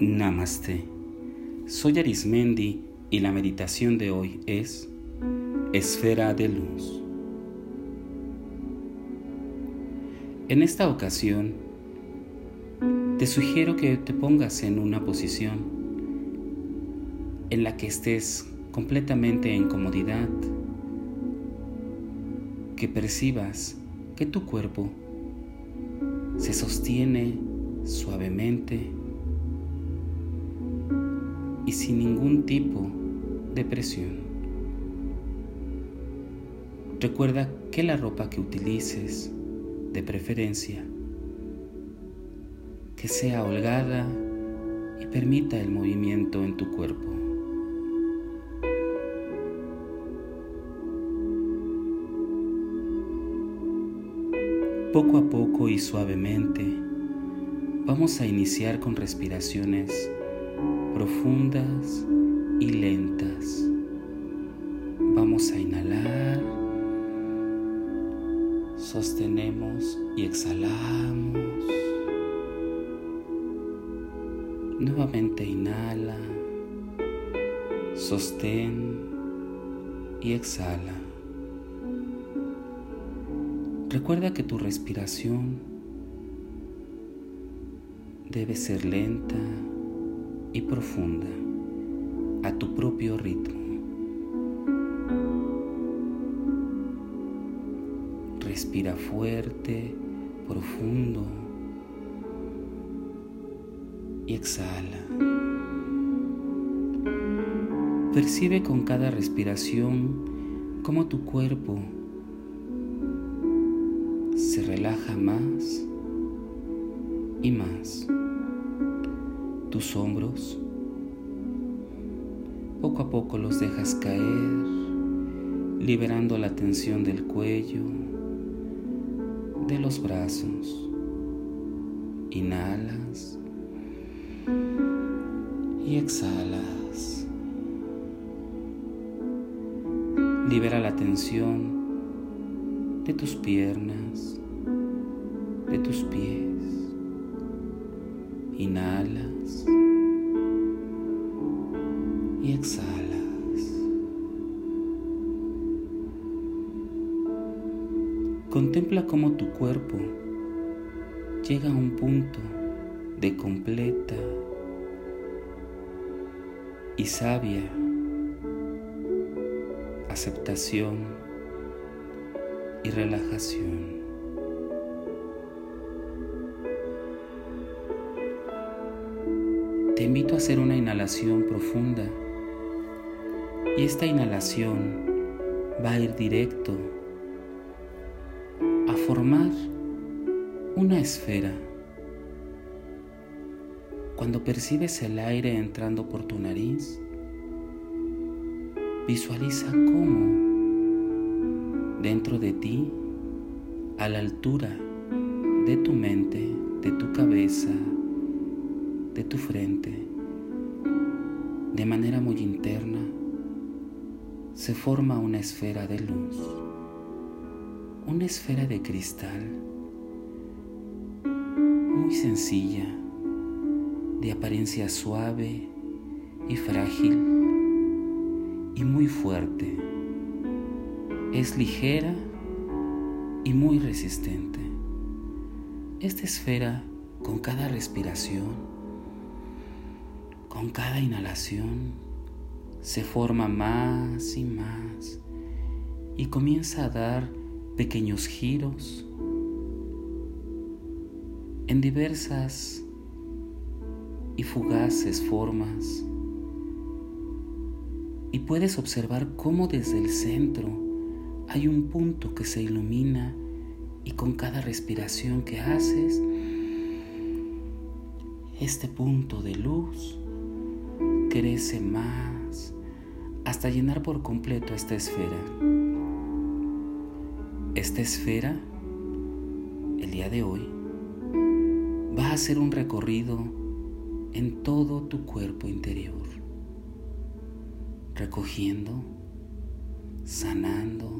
Namaste. Soy Arismendi y la meditación de hoy es Esfera de Luz. En esta ocasión, te sugiero que te pongas en una posición en la que estés completamente en comodidad, que percibas que tu cuerpo se sostiene suavemente y sin ningún tipo de presión. Recuerda que la ropa que utilices, de preferencia, que sea holgada y permita el movimiento en tu cuerpo. Poco a poco y suavemente vamos a iniciar con respiraciones profundas y lentas. Vamos a inhalar, sostenemos y exhalamos. Nuevamente inhala, sostén y exhala. Recuerda que tu respiración debe ser lenta y profunda a tu propio ritmo. Respira fuerte, profundo y exhala. Percibe con cada respiración cómo tu cuerpo se relaja más y más tus hombros. Poco a poco los dejas caer, liberando la tensión del cuello, de los brazos. Inhalas y exhalas. Libera la tensión de tus piernas, de tus pies. Inhalas y exhalas. Contempla cómo tu cuerpo llega a un punto de completa y sabia aceptación y relajación. Invito a hacer una inhalación profunda y esta inhalación va a ir directo a formar una esfera. Cuando percibes el aire entrando por tu nariz, visualiza cómo dentro de ti, a la altura de tu mente, de tu cabeza, de tu frente, de manera muy interna, se forma una esfera de luz, una esfera de cristal, muy sencilla, de apariencia suave y frágil y muy fuerte. Es ligera y muy resistente. Esta esfera, con cada respiración, con cada inhalación se forma más y más y comienza a dar pequeños giros en diversas y fugaces formas. Y puedes observar cómo desde el centro hay un punto que se ilumina y con cada respiración que haces, este punto de luz crece más hasta llenar por completo esta esfera. Esta esfera, el día de hoy, va a hacer un recorrido en todo tu cuerpo interior, recogiendo, sanando,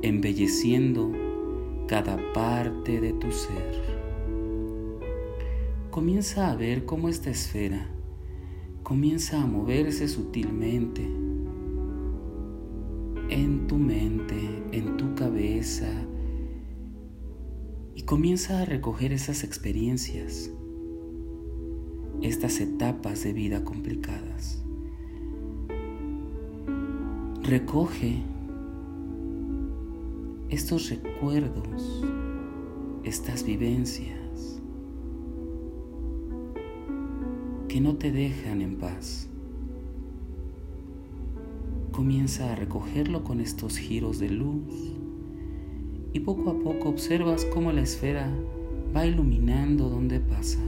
embelleciendo cada parte de tu ser comienza a ver cómo esta esfera comienza a moverse sutilmente en tu mente, en tu cabeza, y comienza a recoger esas experiencias, estas etapas de vida complicadas. Recoge estos recuerdos, estas vivencias que no te dejan en paz. Comienza a recogerlo con estos giros de luz y poco a poco observas cómo la esfera va iluminando donde pasa.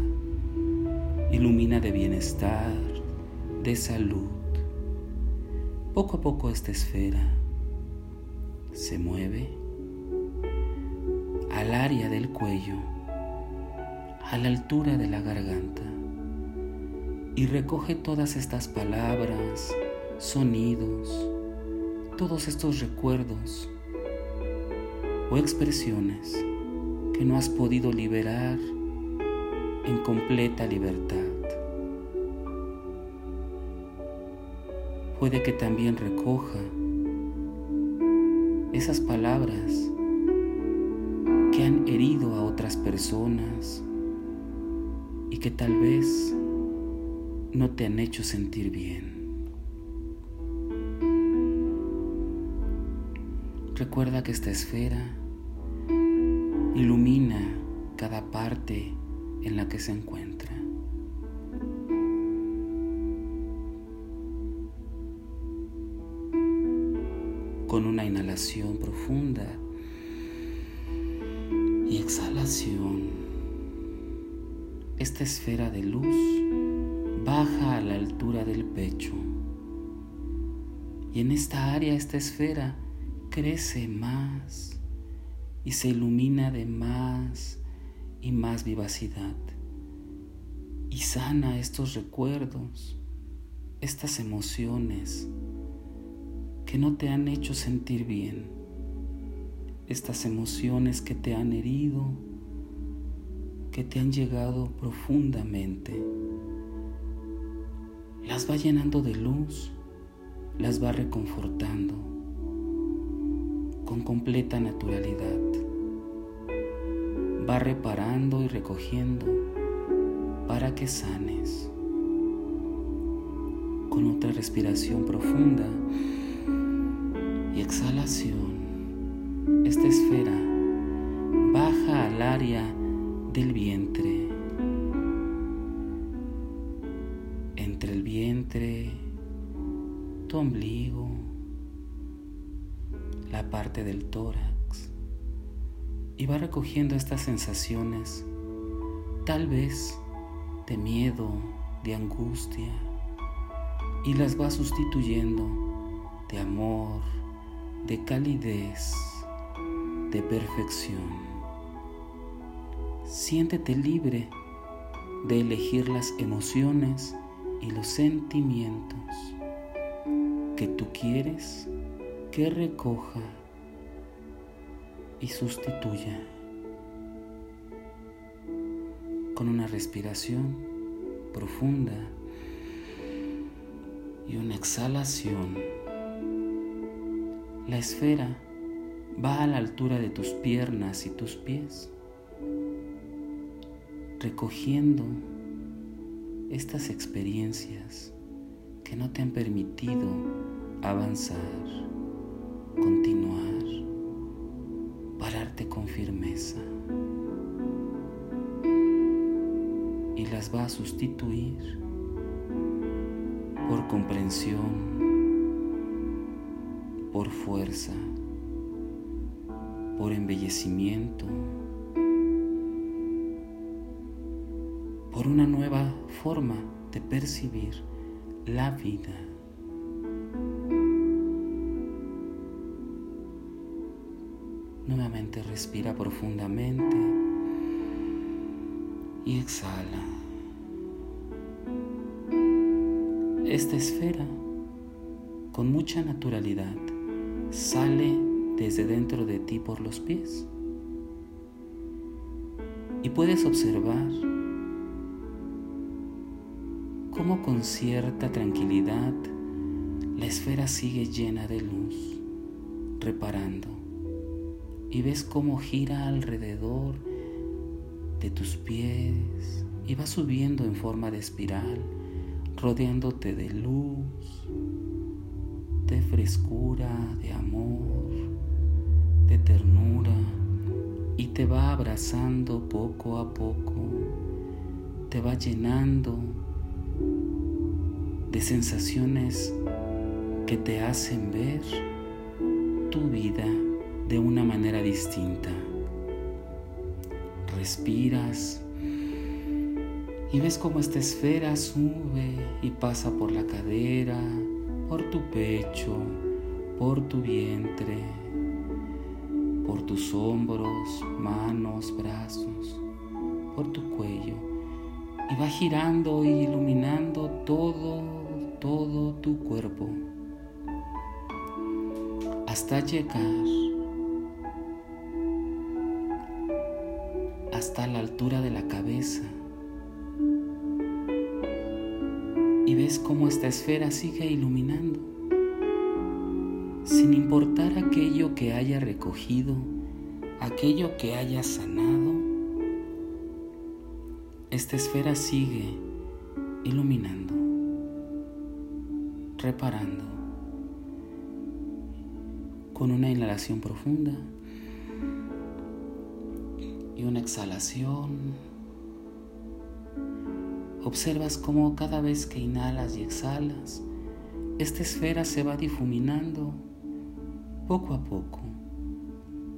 Ilumina de bienestar, de salud. Poco a poco esta esfera se mueve al área del cuello, a la altura de la garganta, y recoge todas estas palabras, sonidos, todos estos recuerdos o expresiones que no has podido liberar en completa libertad. Puede que también recoja esas palabras que han herido a otras personas y que tal vez no te han hecho sentir bien. Recuerda que esta esfera ilumina cada parte en la que se encuentra. Con una inhalación profunda y exhalación, esta esfera de luz baja a la altura del pecho. Y en esta área, esta esfera crece más y se ilumina de más y más vivacidad y sana estos recuerdos, estas emociones que no te han hecho sentir bien, estas emociones que te han herido, que te han llegado profundamente. Las va llenando de luz, las va reconfortando con completa naturalidad. Va reparando y recogiendo para que sanes. Con otra respiración profunda y exhalación, esta esfera baja al área del vientre. Tu ombligo, la parte del tórax y va recogiendo estas sensaciones, tal vez de miedo, de angustia, y las va sustituyendo de amor, de calidez, de perfección. Siéntete libre de elegir las emociones y los sentimientos que tú quieres que recoja y sustituya con una respiración profunda y una exhalación. La esfera va a la altura de tus piernas y tus pies, recogiendo estas experiencias que no te han permitido avanzar continuar, pararte con firmeza. Y las va a sustituir por comprensión, por fuerza, por embellecimiento, por una nueva forma de percibir la vida. Nuevamente respira profundamente y exhala. Esta esfera, con mucha naturalidad, sale desde dentro de ti por los pies. Y puedes observar cómo con cierta tranquilidad la esfera sigue llena de luz, reparando. Y ves cómo gira alrededor de tus pies y va subiendo en forma de espiral, rodeándote de luz, de frescura, de amor, de ternura y te va abrazando poco a poco, te va llenando de sensaciones que te hacen ver tu vida de una manera distinta. Respiras y ves cómo esta esfera sube y pasa por la cadera, por tu pecho, por tu vientre, por tus hombros, manos, brazos, por tu cuello y va girando y iluminando todo, todo tu cuerpo hasta llegar hasta la altura de la cabeza. Y ves cómo esta esfera sigue iluminando sin importar aquello que haya recogido, aquello que haya sanado, esta esfera sigue iluminando, reparando con una inhalación profunda y una exhalación. Observas cómo cada vez que inhalas y exhalas, esta esfera se va difuminando poco a poco.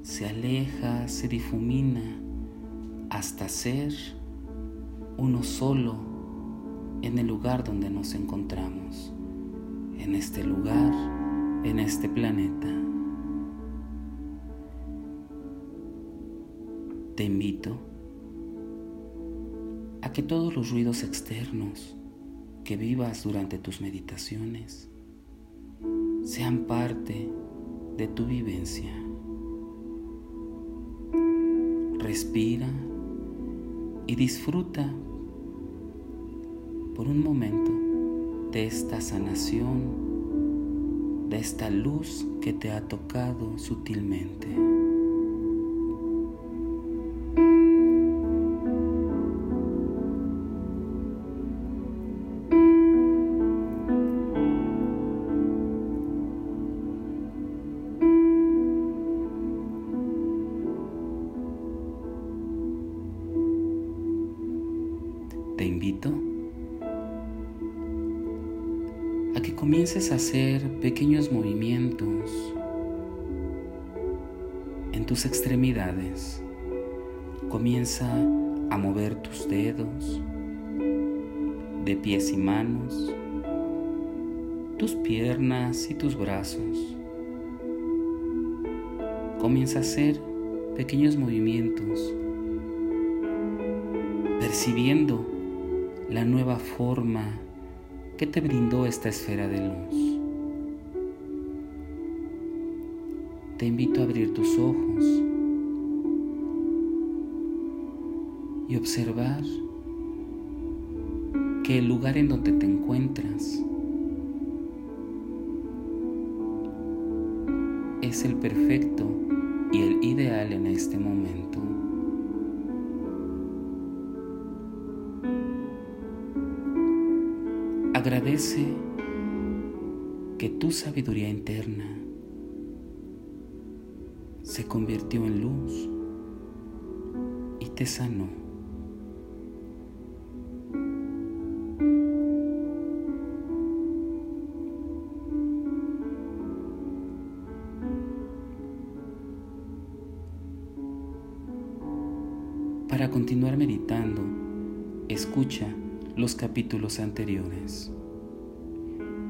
Se aleja, se difumina hasta ser uno solo en el lugar donde nos encontramos, en este lugar, en este planeta. Te invito a que todos los ruidos externos que vivas durante tus meditaciones sean parte de tu vivencia. Respira y disfruta por un momento de esta sanación, de esta luz que te ha tocado sutilmente. Que comiences a hacer pequeños movimientos en tus extremidades. Comienza a mover tus dedos de pies y manos, tus piernas y tus brazos. Comienza a hacer pequeños movimientos percibiendo la nueva forma que te brindó esta esfera de luz. Te invito a abrir tus ojos y observar que el lugar en donde te encuentras es el perfecto y el ideal en este momento. Agradece que tu sabiduría interna se convirtió en luz y te sanó. Para continuar meditando, escucha los capítulos anteriores.